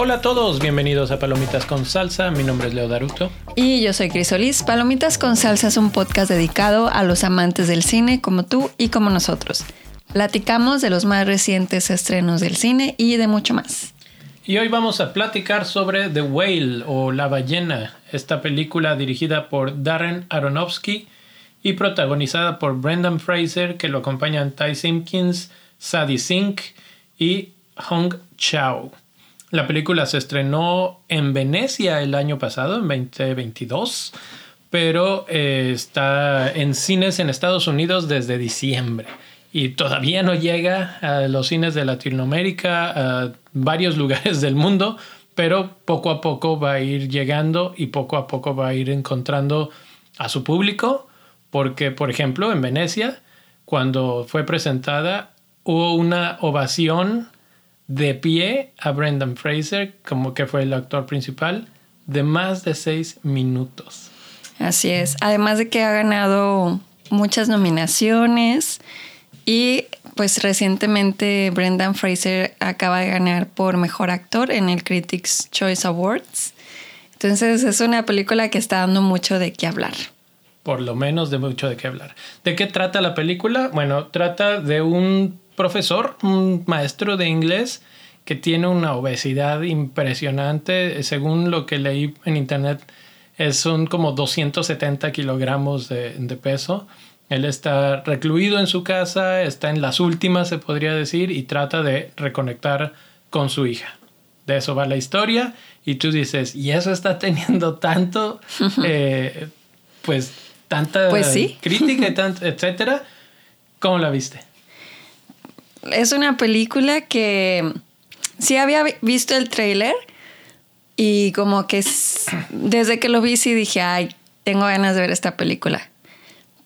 Hola a todos, bienvenidos a Palomitas con Salsa. Mi nombre es Leo Daruto. Y yo soy Crisolis. Palomitas con Salsa es un podcast dedicado a los amantes del cine como tú y como nosotros. Platicamos de los más recientes estrenos del cine y de mucho más. Y hoy vamos a platicar sobre The Whale o La ballena, esta película dirigida por Darren Aronofsky y protagonizada por Brendan Fraser, que lo acompañan Ty Simpkins, Sadie Sink y Hong Chao. La película se estrenó en Venecia el año pasado, en 2022, pero eh, está en cines en Estados Unidos desde diciembre. Y todavía no llega a los cines de Latinoamérica, a varios lugares del mundo, pero poco a poco va a ir llegando y poco a poco va a ir encontrando a su público, porque por ejemplo en Venecia, cuando fue presentada, hubo una ovación de pie a Brendan Fraser, como que fue el actor principal, de más de seis minutos. Así es. Además de que ha ganado muchas nominaciones y pues recientemente Brendan Fraser acaba de ganar por mejor actor en el Critics Choice Awards. Entonces es una película que está dando mucho de qué hablar. Por lo menos de mucho de qué hablar. ¿De qué trata la película? Bueno, trata de un profesor, un maestro de inglés que tiene una obesidad impresionante. Según lo que leí en internet, son como 270 kilogramos de, peso. Él está recluido en su casa, está en las últimas, se podría decir, y trata de reconectar con su hija. De eso va la historia. Y tú dices, ¿y eso está teniendo tanto, eh, pues, tanta pues crítica, y etcétera? ¿Cómo la viste? Es una película que sí había visto el trailer y como que desde que lo vi sí dije, ay, tengo ganas de ver esta película.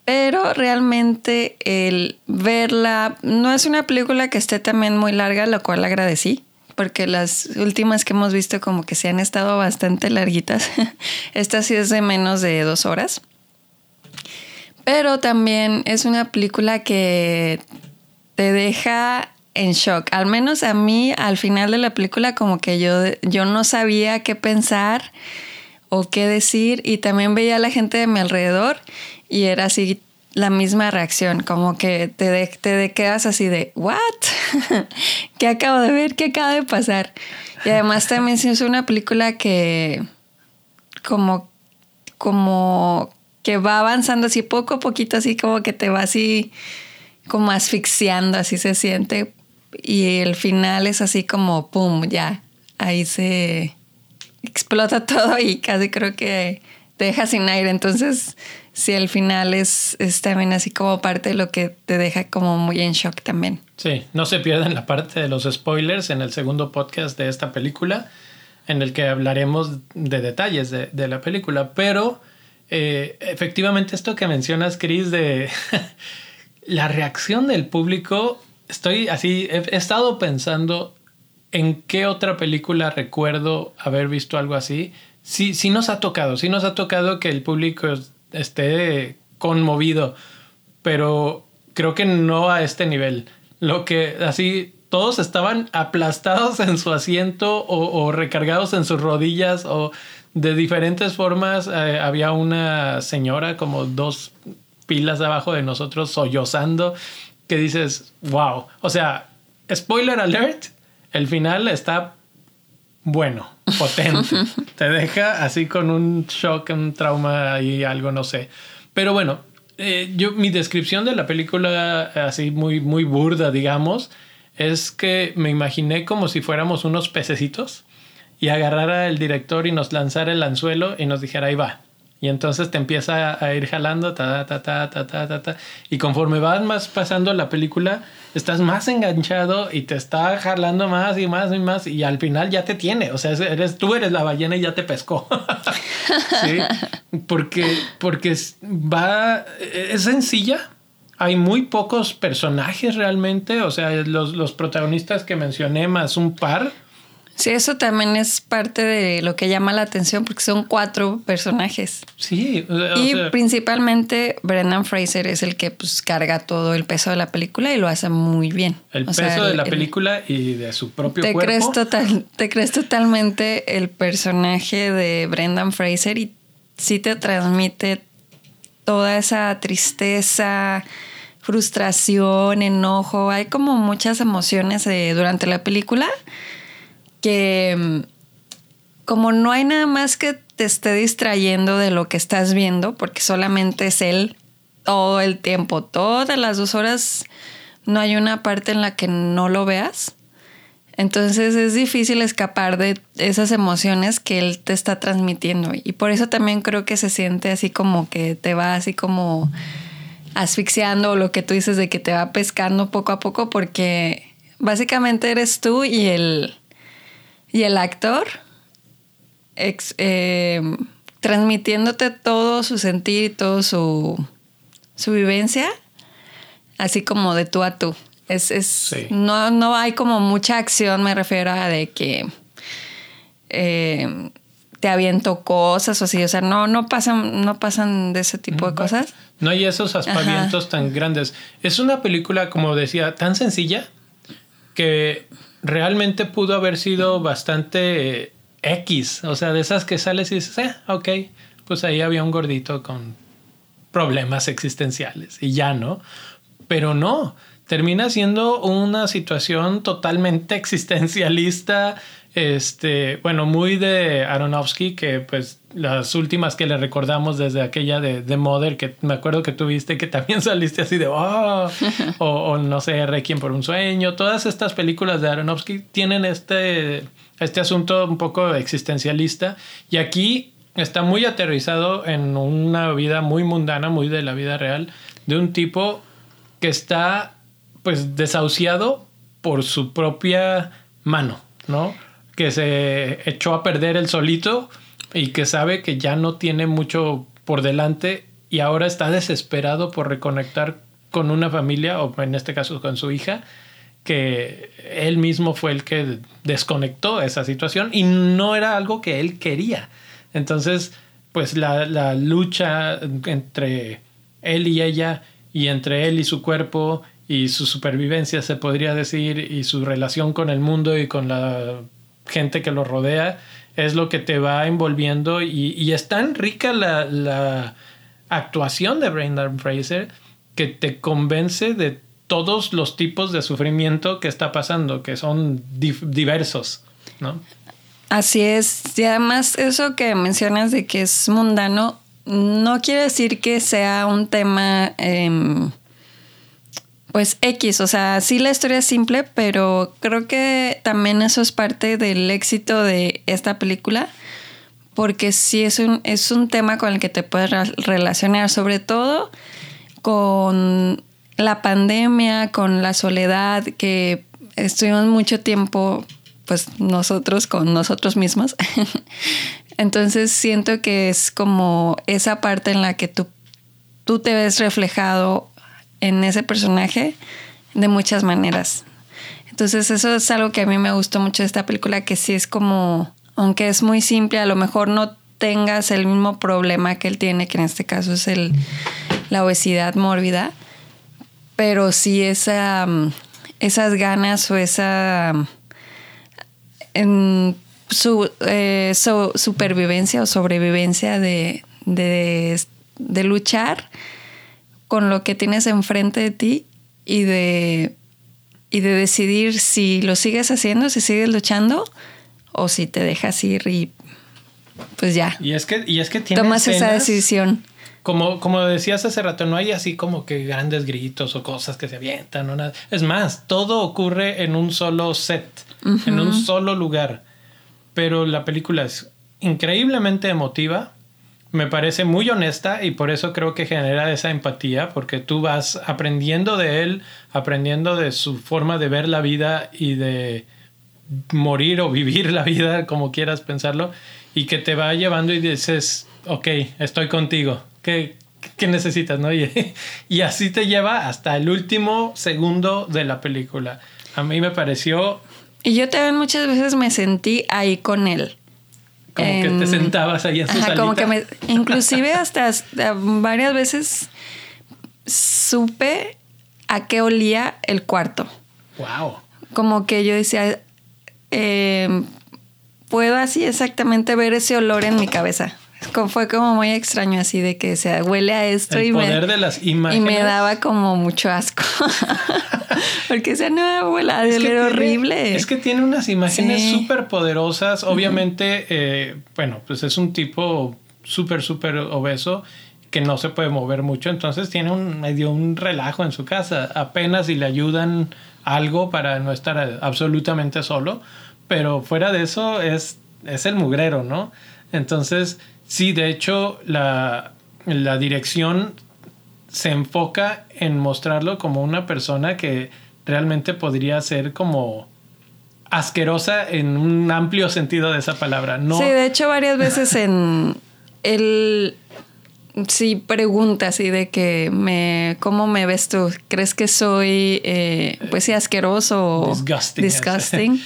Pero realmente el verla no es una película que esté también muy larga, lo cual agradecí, porque las últimas que hemos visto como que se han estado bastante larguitas. Esta sí es de menos de dos horas. Pero también es una película que te deja en shock. Al menos a mí, al final de la película, como que yo, yo no sabía qué pensar o qué decir. Y también veía a la gente de mi alrededor y era así la misma reacción, como que te, te quedas así de, ¿what? ¿Qué acabo de ver? ¿Qué acaba de pasar? Y además también es una película que como, como que va avanzando así poco a poquito, así como que te va así como asfixiando, así se siente. Y el final es así como, ¡pum! Ya, ahí se explota todo y casi creo que te deja sin aire. Entonces, sí, el final es, es también así como parte de lo que te deja como muy en shock también. Sí, no se pierdan la parte de los spoilers en el segundo podcast de esta película, en el que hablaremos de detalles de, de la película. Pero eh, efectivamente esto que mencionas, Chris, de la reacción del público, estoy así, he, estado pensando en qué otra película recuerdo haber visto algo así. Sí, sí nos ha tocado, sí nos ha tocado que el público esté conmovido, pero creo que no a este nivel. Lo que así todos estaban aplastados en su asiento o, recargados en sus rodillas o de diferentes formas. Eh, había una señora como dos pilas abajo de nosotros sollozando que dices, wow. O sea, spoiler alert, el final está bueno, potente. Te deja así con un shock, un trauma y algo, no sé. Pero bueno, eh, yo, mi descripción de la película, así muy, muy burda, digamos, es que me imaginé como si fuéramos unos pececitos y agarrara el director y nos lanzara el anzuelo y nos dijera, ahí va, y entonces te empieza a ir jalando, ta, ta, ta, ta, ta, ta, ta. Y conforme vas más pasando la película, estás más enganchado y te está jalando más y más y más. Y al final ya te tiene. O sea, eres, tú eres la ballena y ya te pescó. ¿Sí? Porque, porque va, es sencilla. Hay muy pocos personajes realmente. O sea, los, los protagonistas que mencioné más un par Sí, eso también es parte de lo que llama la atención porque son cuatro personajes. Sí. y principalmente Brendan Fraser es el que pues carga todo el peso de la película y lo hace muy bien. El peso de la película y de su propio te cuerpo. Crees total, te crees totalmente el personaje de Brendan Fraser y sí te transmite toda esa tristeza, frustración, enojo. Hay como muchas emociones eh, durante la película que mm, como no hay nada más que te esté distrayendo de lo que estás viendo, porque solamente es él todo el tiempo, todas las dos horas, no hay una parte en la que no lo veas. Entonces es difícil escapar de esas emociones que él te está transmitiendo. Y por eso también creo que se siente así como que te va así como asfixiando o lo que tú dices de que te va pescando poco a poco porque básicamente eres tú y el, y el actor eh, transmitiéndote todo su sentir y todo su, su vivencia, así como de tú a tú. Es, es no, no hay como mucha acción, me refiero a de que eh, te aviento cosas o así. O sea, no, no pasan, no pasan de ese tipo de cosas. No hay esos aspavientos tan grandes. Es una película, como decía, tan sencilla que realmente pudo haber sido bastante eh, X. O sea, de esas que sales y dices, eh, ok, pues ahí había un gordito con problemas existenciales y ya, ¿no? Pero no, termina siendo una situación totalmente existencialista, este, bueno, muy de Aronofsky, que pues las últimas que le recordamos desde aquella de, de Mother, que me acuerdo que tuviste, que también saliste así de, oh, o, no sé, Requiem por un sueño, todas estas películas de Aronofsky tienen este, este asunto un poco existencialista y aquí está muy aterrizado en una vida muy mundana, muy de la vida real, de un tipo que está pues desahuciado por su propia mano, ¿no? Que se echó a perder el solito y que sabe que ya no tiene mucho por delante y ahora está desesperado por reconectar con una familia, o en este caso con su hija, que él mismo fue el que desconectó esa situación y no era algo que él quería. Entonces, pues la, la lucha entre él y ella y entre él y su cuerpo y su supervivencia, se podría decir, y su relación con el mundo y con la gente que lo rodea, es lo que te va envolviendo y, es tan rica la, actuación de Brendan Fraser que te convence de todos los tipos de sufrimiento que está pasando, que son diversos, ¿no? Así es. Y además eso que mencionas de que es mundano, no quiere decir que sea un tema... Em, pues X, o sea, sí la historia es simple, pero creo que también eso es parte del éxito de esta película, porque sí es un, es un tema con el que te puedes relacionar, sobre todo con la pandemia, con la soledad, que estuvimos mucho tiempo, pues nosotros con nosotros mismos. Entonces siento que es como esa parte en la que tú, tú te ves reflejado en ese personaje de muchas maneras. Entonces eso es algo que a mí me gustó mucho de esta película, que sí es como, aunque es muy simple, a lo mejor no tengas el mismo problema que él tiene, que en este caso es el, la obesidad mórbida, pero sí esa, esas ganas o esa su, eh, supervivencia o sobrevivencia de, de luchar con lo que tienes enfrente de ti y de, y de decidir si lo sigues haciendo, si sigues luchando o si te dejas ir y pues ya. Y es que, y es que tomas esa decisión. Como, como decías hace rato, no hay así como que grandes gritos o cosas que se avientan o nada. Es más, todo ocurre en un solo set, en un solo lugar. Pero la película es increíblemente emotiva me parece muy honesta y por eso creo que genera esa empatía, porque tú vas aprendiendo de él, aprendiendo de su forma de ver la vida y de morir o vivir la vida, como quieras pensarlo, y que te va llevando y dices, ok, estoy contigo, ¿qué, qué necesitas? ¿no? Y, y así te lleva hasta el último segundo de la película. A mí me pareció Y yo también muchas veces me sentí ahí con él. Como que te sentabas ahí en su Ajá, como que me, inclusive hasta, hasta varias veces supe a qué olía el cuarto. Wow. Como que yo decía, eh, puedo así exactamente ver ese olor en mi cabeza. Fue como muy extraño así de que se huele a esto El y poder me, de las y imágenes. me daba como mucho asco. Porque esa no huele a Es que tiene- horrible. Es que tiene unas imágenes Sí. súper poderosas. Obviamente, eh, bueno, pues es un tipo súper, súper obeso que no se puede mover mucho. Entonces tiene un medio un relajo en su casa. Apenas si le ayudan algo para no estar absolutamente solo. Pero fuera de eso es, es el mugrero, ¿no? Entonces, sí, de hecho, la, la dirección se enfoca en mostrarlo como una persona que realmente podría ser como asquerosa en un amplio sentido de esa palabra. No, Sí, de hecho varias veces en él sí pregunta así de que me cómo me ves tú crees que soy eh, pues sí asqueroso o Disgusting, disgusting?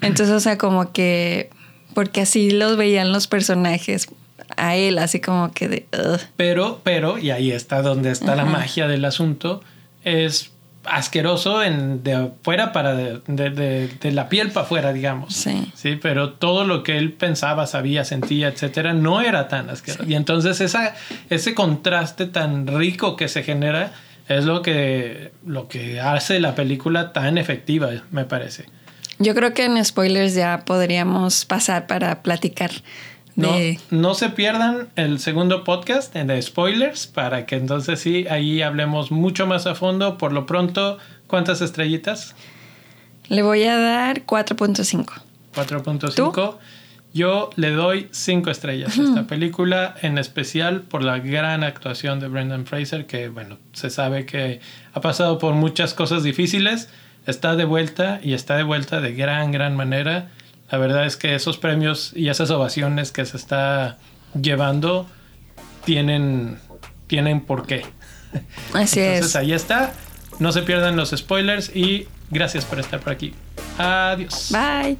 entonces o sea como que porque así los veían los personajes a él así como que de "Ugh". pero, pero, y ahí está donde está la magia del asunto, es asqueroso en, de afuera para de, de- de- de la piel para afuera, digamos. Sí. Sí, pero todo lo que él pensaba, sabía, sentía, etcétera, no era tan asqueroso. Y entonces esa, ese contraste tan rico que se genera es lo que, lo que hace la película tan efectiva, me parece. yo creo que en spoilers ya podríamos pasar para platicar de no se pierdan el segundo podcast de spoilers para que entonces sí, ahí hablemos mucho más a fondo. Por lo pronto, ¿cuántas estrellitas? le voy a dar 4.5 4.5. Yo le doy 5 estrellas a esta película, en especial por la gran actuación de Brendan Fraser, que bueno, se sabe que ha pasado por muchas cosas difíciles, está de vuelta y está de vuelta de gran, gran manera. La verdad es que esos premios y esas ovaciones que se está llevando tienen, tienen por qué. así Entonces es ahí está. No se pierdan los spoilers y gracias por estar por aquí. Adiós. bye